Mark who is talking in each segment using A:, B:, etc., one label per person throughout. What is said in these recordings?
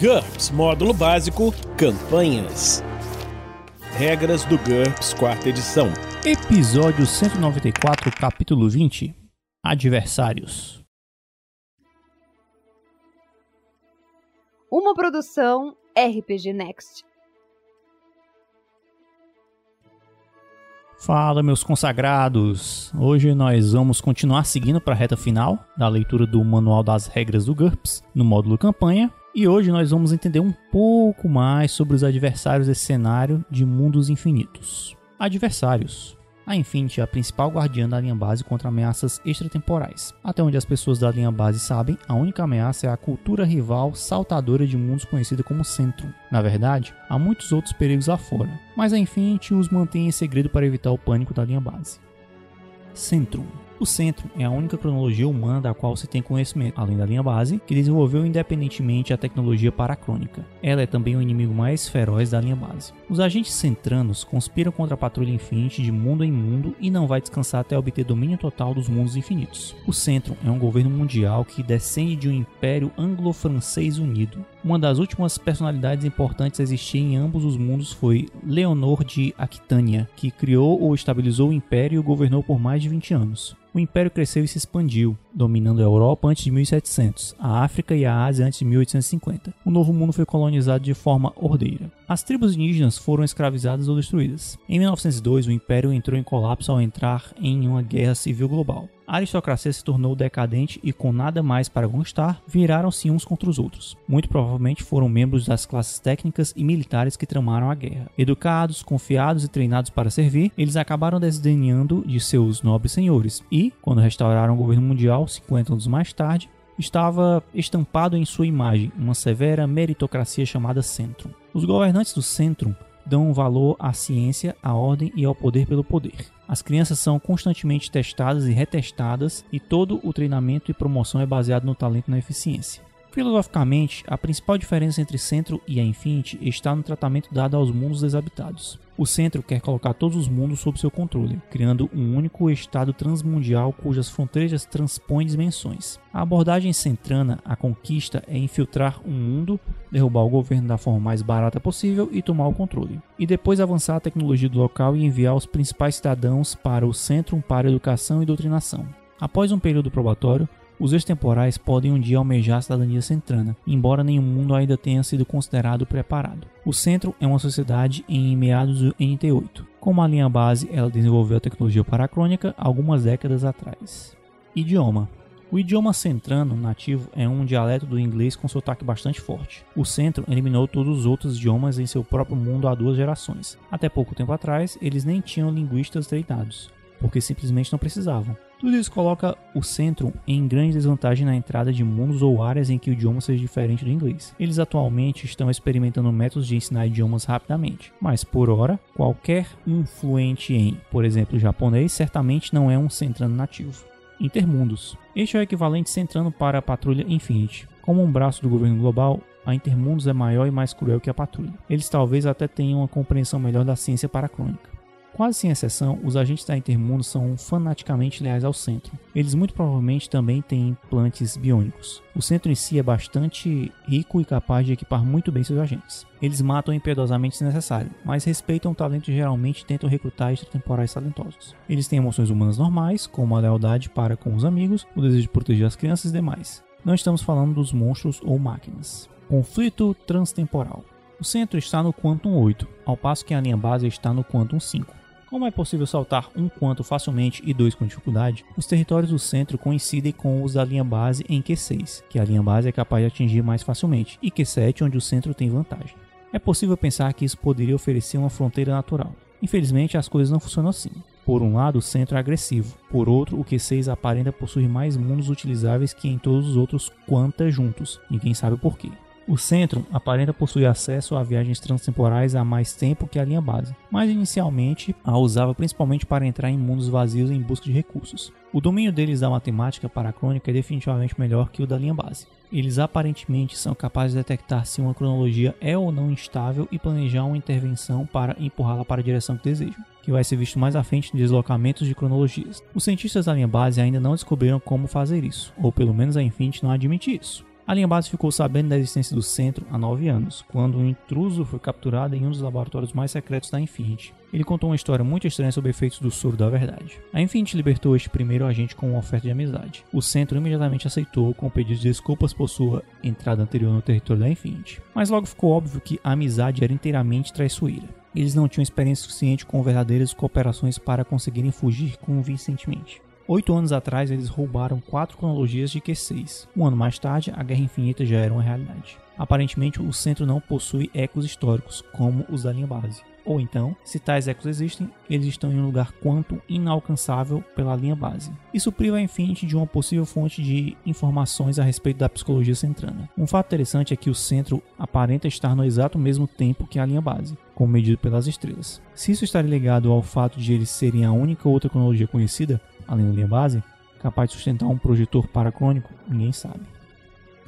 A: GURPS Módulo Básico Campanhas. Regras do GURPS Quarta Edição.
B: Episódio 194, capítulo 20 Adversários.
C: Uma produção RPG Next.
B: Fala, meus consagrados! Hoje nós vamos continuar seguindo para a reta final da leitura do Manual das Regras do GURPS no módulo Campanha. E hoje nós vamos entender um pouco mais sobre os adversários desse cenário de mundos infinitos. Adversários. A Infinity é a principal guardiã da linha base contra ameaças extratemporais. Até onde as pessoas da linha base sabem, a única ameaça é a cultura rival saltadora de mundos conhecida como Centrum. Na verdade, há muitos outros perigos lá fora, mas a Infinity os mantém em segredo para evitar o pânico da linha base. Centrum o centro é a única cronologia humana da qual se tem conhecimento, além da linha base, que desenvolveu independentemente a tecnologia paracrônica. Ela é também o inimigo mais feroz da linha base. Os agentes centranos conspiram contra a Patrulha Infinite de mundo em mundo e não vai descansar até obter domínio total dos mundos infinitos. O Centro é um governo mundial que descende de um império anglo-francês unido. Uma das últimas personalidades importantes a existir em ambos os mundos foi Leonor de Aquitânia, que criou ou estabilizou o império e o governou por mais de 20 anos. O império cresceu e se expandiu, dominando a Europa antes de 1700, a África e a Ásia antes de 1850. O Novo Mundo foi colonizado de forma ordeira. As tribos indígenas foram escravizadas ou destruídas. Em 1902, o império entrou em colapso ao entrar em uma guerra civil global. A aristocracia se tornou decadente e, com nada mais para constar, viraram-se uns contra os outros. Muito provavelmente foram membros das classes técnicas e militares que tramaram a guerra. Educados, confiados e treinados para servir, eles acabaram desdenhando de seus nobres senhores e, quando restauraram o governo mundial 50 anos mais tarde, estava estampado em sua imagem uma severa meritocracia chamada Centrum. Os governantes do Centrum dão valor à ciência, à ordem e ao poder pelo poder. As crianças são constantemente testadas e retestadas e todo o treinamento e promoção é baseado no talento e na eficiência. Filosoficamente, a principal diferença entre Centro e a Infinity está no tratamento dado aos mundos desabitados. O Centro quer colocar todos os mundos sob seu controle, criando um único estado transmundial cujas fronteiras transpõem dimensões. A abordagem centrana à conquista é infiltrar um mundo, derrubar o governo da forma mais barata possível e tomar o controle. E depois avançar a tecnologia do local e enviar os principais cidadãos para o Centro para educação e doutrinação. Após um período probatório, os extemporais podem um dia almejar a cidadania centrana, embora nenhum mundo ainda tenha sido considerado preparado. O Centro é uma sociedade em meados do NT8. Como a linha base, ela desenvolveu a tecnologia paracrônica algumas décadas atrás. Idioma o idioma centrano nativo é um dialeto do inglês com sotaque bastante forte. O centro eliminou todos os outros idiomas em seu próprio mundo há duas gerações. Até pouco tempo atrás, eles nem tinham linguistas treinados, porque simplesmente não precisavam. Tudo isso coloca o centro em grande desvantagem na entrada de mundos ou áreas em que o idioma seja diferente do inglês. Eles atualmente estão experimentando métodos de ensinar idiomas rapidamente, mas por hora, qualquer um fluente em, por exemplo, japonês, certamente não é um centrano nativo. Intermundos. Este é o equivalente centrano para a Patrulha Infinite. Como um braço do governo global, a Intermundos é maior e mais cruel que a Patrulha. Eles talvez até tenham uma compreensão melhor da ciência paracrônica. Quase sem exceção, os agentes da Intermundo são fanaticamente leais ao centro. Eles muito provavelmente também têm implantes biônicos. O centro em si é bastante rico e capaz de equipar muito bem seus agentes. Eles matam impiedosamente se necessário, mas respeitam o talento e geralmente tentam recrutar extratemporais talentosos. Eles têm emoções humanas normais, como a lealdade para com os amigos, o desejo de proteger as crianças e demais. Não estamos falando dos monstros ou máquinas. Conflito transtemporal. O centro está no Quantum 8, ao passo que a linha base está no Quantum 5. Como é possível saltar um quanto facilmente e dois com dificuldade, os territórios do centro coincidem com os da linha base em Q6, que a linha base é capaz de atingir mais facilmente, e Q7, onde o centro tem vantagem. É possível pensar que isso poderia oferecer uma fronteira natural. Infelizmente, as coisas não funcionam assim. Por um lado, o centro é agressivo, por outro, o Q6 aparenta possuir mais mundos utilizáveis que em todos os outros quantas juntos, ninguém sabe por quê. O Centrum aparenta possuir acesso a viagens transtemporais há mais tempo que a linha base, mas inicialmente a usava principalmente para entrar em mundos vazios em busca de recursos. O domínio deles da matemática paracrônica é definitivamente melhor que o da linha base. Eles aparentemente são capazes de detectar se uma cronologia é ou não instável e planejar uma intervenção para empurrá-la para a direção que desejam, que vai ser visto mais à frente em deslocamentos de cronologias. Os cientistas da linha base ainda não descobriram como fazer isso, ou pelo menos a Infinity não admite isso. A linha base ficou sabendo da existência do centro há nove anos, quando um intruso foi capturado em um dos laboratórios mais secretos da Infinity. Ele contou uma história muito estranha sobre efeitos do soro da verdade. A Infinity libertou este primeiro agente com uma oferta de amizade. O centro imediatamente aceitou com pedido de desculpas por sua entrada anterior no território da Infinity. Mas logo ficou óbvio que a amizade era inteiramente traiçoeira. Eles não tinham experiência suficiente com verdadeiras cooperações para conseguirem fugir convincentemente. Oito anos atrás, eles roubaram quatro cronologias de Q6. Um ano mais tarde, a Guerra Infinita já era uma realidade. Aparentemente, o centro não possui ecos históricos, como os da linha base. Ou então, se tais ecos existem, eles estão em um lugar quanto inalcançável pela linha base. Isso priva a Infinity de uma possível fonte de informações a respeito da psicologia centrana. Um fato interessante é que o centro aparenta estar no exato mesmo tempo que a linha base, como medido pelas estrelas. Se isso estaria ligado ao fato de eles serem a única outra cronologia conhecida, além da linha base, capaz de sustentar um projetor paracrônico, ninguém sabe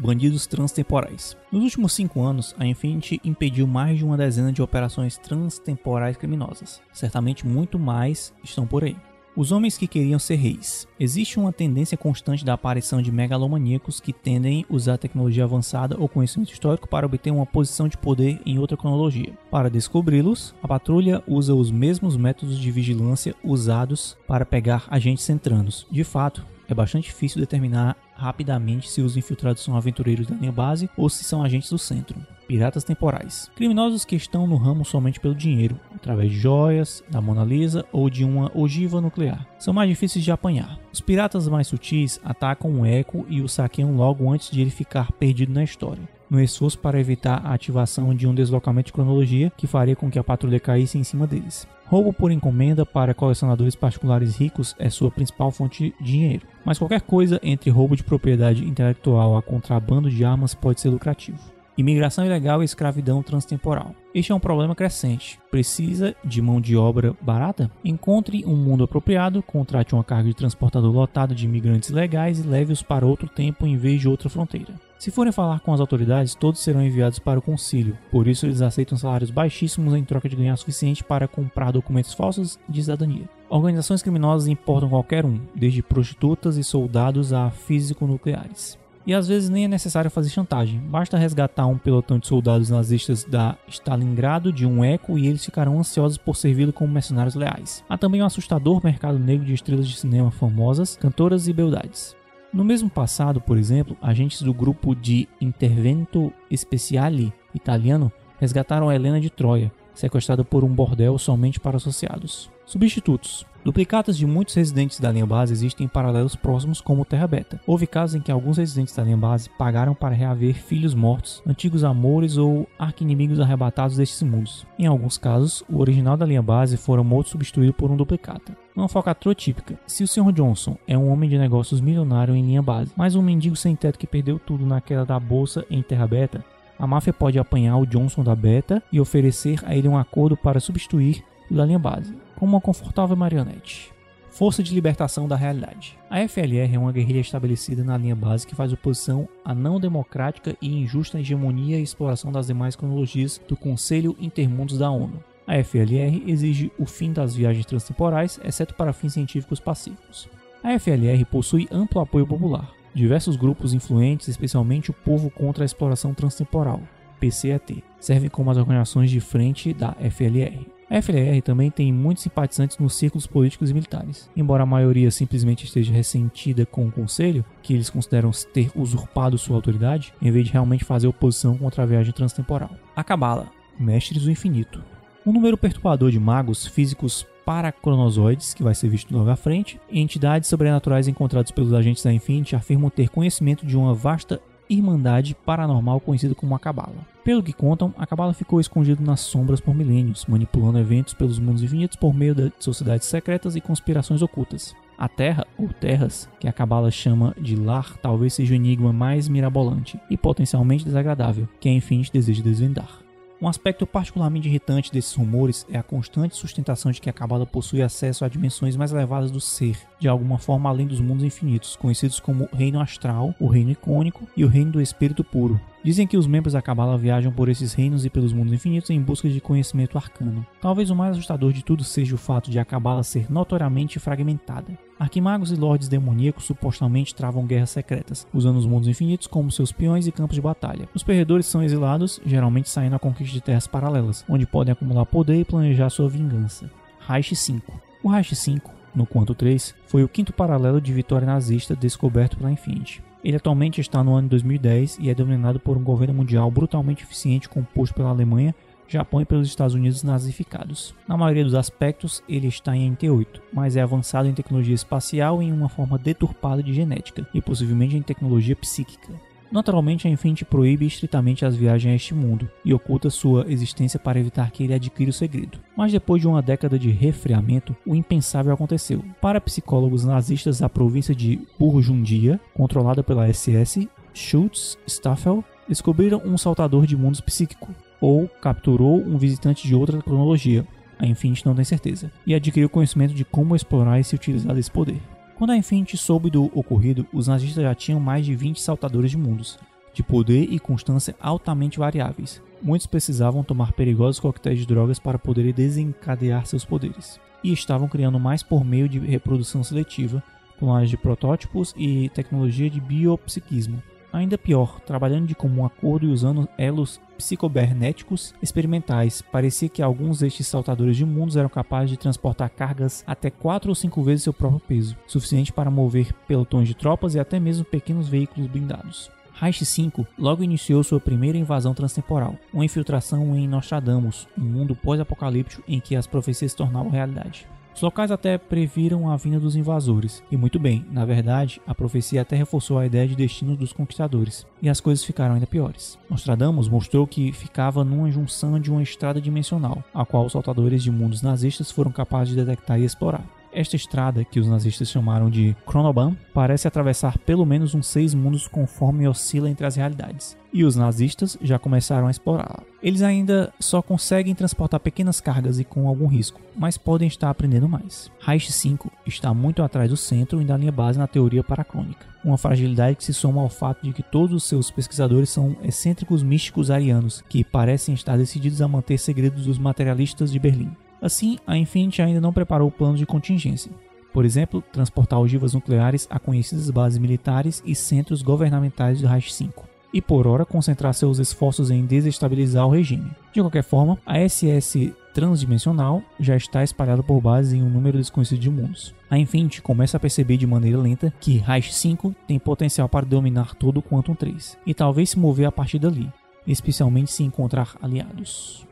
B: bandidos transtemporais. Nos últimos cinco anos, a Infinity impediu mais de uma dezena de operações transtemporais criminosas. Certamente muito mais estão por aí. Os homens que queriam ser reis. Existe uma tendência constante da aparição de megalomaníacos que tendem a usar tecnologia avançada ou conhecimento histórico para obter uma posição de poder em outra cronologia. Para descobri-los, a patrulha usa os mesmos métodos de vigilância usados para pegar agentes centranos. De fato, é bastante difícil determinar rapidamente se os infiltrados são aventureiros da linha base ou se são agentes do centro. Piratas temporais. Criminosos que estão no ramo somente pelo dinheiro, através de joias, da Mona Lisa ou de uma ogiva nuclear. São mais difíceis de apanhar. Os piratas mais sutis atacam o Echo e o saqueiam logo antes de ele ficar perdido na história no esforço para evitar a ativação de um deslocamento de cronologia que faria com que a patrulha caísse em cima deles. Roubo por encomenda para colecionadores particulares ricos é sua principal fonte de dinheiro, mas qualquer coisa entre roubo de propriedade intelectual a contrabando de armas pode ser lucrativo. Imigração ilegal e escravidão transtemporal. Este é um problema crescente. Precisa de mão de obra barata? Encontre um mundo apropriado, contrate uma carga de transportador lotado de imigrantes legais e leve-os para outro tempo em vez de outra fronteira. Se forem falar com as autoridades, todos serão enviados para o concílio, por isso eles aceitam salários baixíssimos em troca de ganhar suficiente para comprar documentos falsos de cidadania. Organizações criminosas importam qualquer um, desde prostitutas e soldados a físico-nucleares. E às vezes nem é necessário fazer chantagem, basta resgatar um pelotão de soldados nazistas da Stalingrado de um eco e eles ficarão ansiosos por servi-lo como mercenários leais. Há também um assustador mercado negro de estrelas de cinema famosas, cantoras e beldades. No mesmo passado, por exemplo, agentes do grupo de Intervento Speciale italiano resgataram Helena de Troia, sequestrada por um bordel somente para associados. Substitutos. Duplicatas de muitos residentes da linha base existem em paralelos próximos como Terra Beta. Houve casos em que alguns residentes da linha base pagaram para reaver filhos mortos, antigos amores ou arquinimigos arrebatados destes mundos. Em alguns casos, o original da linha base fora morto substituído por um duplicata. Uma focatrua típica. Se o Sr. Johnson é um homem de negócios milionário em linha base, mas um mendigo sem teto que perdeu tudo na queda da bolsa em Terra Beta, a máfia pode apanhar o Johnson da Beta e oferecer a ele um acordo para substituir o da linha base como uma confortável marionete. Força de Libertação da Realidade. A FLR é uma guerrilha estabelecida na linha base que faz oposição à não democrática e injusta hegemonia e exploração das demais cronologias do Conselho Intermundos da ONU. A FLR exige o fim das viagens transtemporais, exceto para fins científicos pacíficos. A FLR possui amplo apoio popular. Diversos grupos influentes, especialmente o Povo contra a Exploração Transtemporal, PCET, servem como as organizações de frente da FLR. A FLR também tem muitos simpatizantes nos círculos políticos e militares. Embora a maioria simplesmente esteja ressentida com o Conselho, que eles consideram ter usurpado sua autoridade, em vez de realmente fazer oposição contra a viagem transtemporal. A Cabala, Mestres do Infinito. Um número perturbador de magos físicos paracronozoides, que vai ser visto logo à frente, entidades sobrenaturais encontradas pelos agentes da Infinity afirmam ter conhecimento de uma vasta irmandade paranormal conhecida como a Cabala. Pelo que contam, a Cabala ficou escondido nas sombras por milênios, manipulando eventos pelos mundos infinitos por meio de sociedades secretas e conspirações ocultas. A Terra, ou Terras, que a Cabala chama de lar, talvez seja o enigma mais mirabolante e potencialmente desagradável que a Infinity deseja desvendar. Um aspecto particularmente irritante desses rumores é a constante sustentação de que a Cabala possui acesso a dimensões mais elevadas do ser, de alguma forma além dos mundos infinitos, conhecidos como Reino Astral, o Reino Icônico e o Reino do Espírito Puro. Dizem que os membros da Cabala viajam por esses reinos e pelos mundos infinitos em busca de conhecimento arcano. Talvez o mais assustador de tudo seja o fato de a Cabala ser notoriamente fragmentada. Arquimagos e lordes demoníacos supostamente travam guerras secretas, usando os mundos infinitos como seus peões e campos de batalha. Os perdedores são exilados, geralmente saindo à conquista de terras paralelas, onde podem acumular poder e planejar sua vingança. Reich 5 O Reich 5, no Quanto 3, foi o quinto paralelo de vitória nazista descoberto pela Infinity. Ele atualmente está no ano 2010 e é dominado por um governo mundial brutalmente eficiente composto pela Alemanha, Japão e pelos Estados Unidos nazificados. Na maioria dos aspectos, ele está em NT8, mas é avançado em tecnologia espacial e em uma forma deturpada de genética, e possivelmente em tecnologia psíquica. Naturalmente, a Infinity proíbe estritamente as viagens a este mundo e oculta sua existência para evitar que ele adquira o segredo. Mas depois de uma década de refriamento, o impensável aconteceu. Para psicólogos nazistas, a província de Burgundia, controlada pela SS, Schutz Staffel, descobriram um saltador de mundos psíquico, ou capturou um visitante de outra cronologia, a Infinity não tem certeza, e adquiriu conhecimento de como explorar e se utilizar desse poder. Quando a Infinity soube do ocorrido, os nazistas já tinham mais de 20 saltadores de mundos, de poder e constância altamente variáveis. Muitos precisavam tomar perigosos coquetéis de drogas para poderem desencadear seus poderes, e estavam criando mais por meio de reprodução seletiva, clonagem de protótipos e tecnologia de biopsiquismo. Ainda pior, trabalhando de comum acordo e usando elos psicobernéticos experimentais, parecia que alguns destes saltadores de mundos eram capazes de transportar cargas até 4 ou 5 vezes seu próprio peso, suficiente para mover pelotões de tropas e até mesmo pequenos veículos blindados. Reich 5 logo iniciou sua primeira invasão transtemporal, uma infiltração em Nostradamus, um mundo pós-apocalíptico em que as profecias se tornavam realidade. Os locais até previram a vinda dos invasores, e muito bem, na verdade, a profecia até reforçou a ideia de destino dos conquistadores, e as coisas ficaram ainda piores. Nostradamus mostrou que ficava numa junção de uma estrada dimensional, a qual os saltadores de mundos nazistas foram capazes de detectar e explorar. Esta estrada, que os nazistas chamaram de Chronoban, parece atravessar pelo menos uns seis mundos conforme oscila entre as realidades, e os nazistas já começaram a explorá-la. Eles ainda só conseguem transportar pequenas cargas e com algum risco, mas podem estar aprendendo mais. Reich 5 está muito atrás do centro e da linha base na teoria paracrônica, uma fragilidade que se soma ao fato de que todos os seus pesquisadores são excêntricos místicos arianos, que parecem estar decididos a manter segredos dos materialistas de Berlim. Assim, a Infinity ainda não preparou planos de contingência. Por exemplo, transportar ogivas nucleares a conhecidas bases militares e centros governamentais do Reich 5. E por hora concentrar seus esforços em desestabilizar o regime. De qualquer forma, a SS transdimensional já está espalhada por bases em um número desconhecido de mundos. A Infinity começa a perceber de maneira lenta que Reich 5 tem potencial para dominar todo o Quantum 3 e talvez se mover a partir dali, especialmente se encontrar aliados.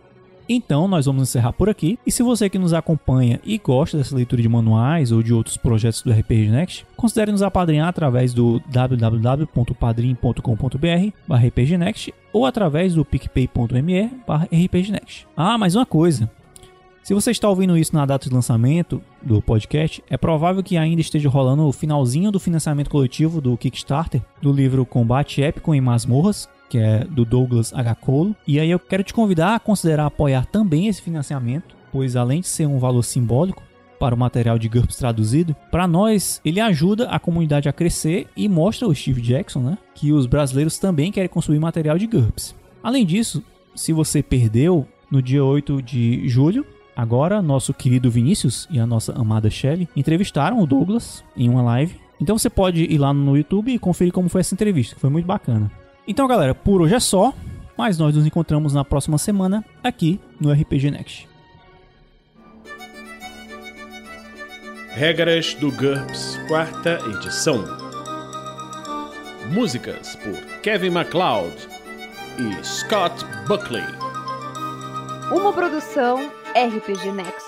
B: Então, nós vamos encerrar por aqui. E se você que nos acompanha e gosta dessa leitura de manuais ou de outros projetos do RPG Next, considere nos apadrinhar através do www.padrim.com.br rpgnext ou através do picpay.me rpgnext. Ah, mais uma coisa. Se você está ouvindo isso na data de lançamento do podcast, é provável que ainda esteja rolando o finalzinho do financiamento coletivo do Kickstarter do livro Combate Épico em Masmorras, que é do Douglas. Cole. E aí eu quero te convidar a considerar apoiar também esse financiamento, pois além de ser um valor simbólico para o material de GURPS traduzido, para nós ele ajuda a comunidade a crescer e mostra o Steve Jackson, né, que os brasileiros também querem consumir material de GURPS. Além disso, se você perdeu no dia 8 de julho, agora nosso querido Vinícius e a nossa amada Shelley entrevistaram o Douglas em uma live. Então você pode ir lá no YouTube e conferir como foi essa entrevista, que foi muito bacana. Então, galera, por hoje é só, mas nós nos encontramos na próxima semana aqui no RPG Next.
A: Regras do GURPS, quarta edição. Músicas por Kevin MacLeod e Scott Buckley.
C: Uma produção RPG Next.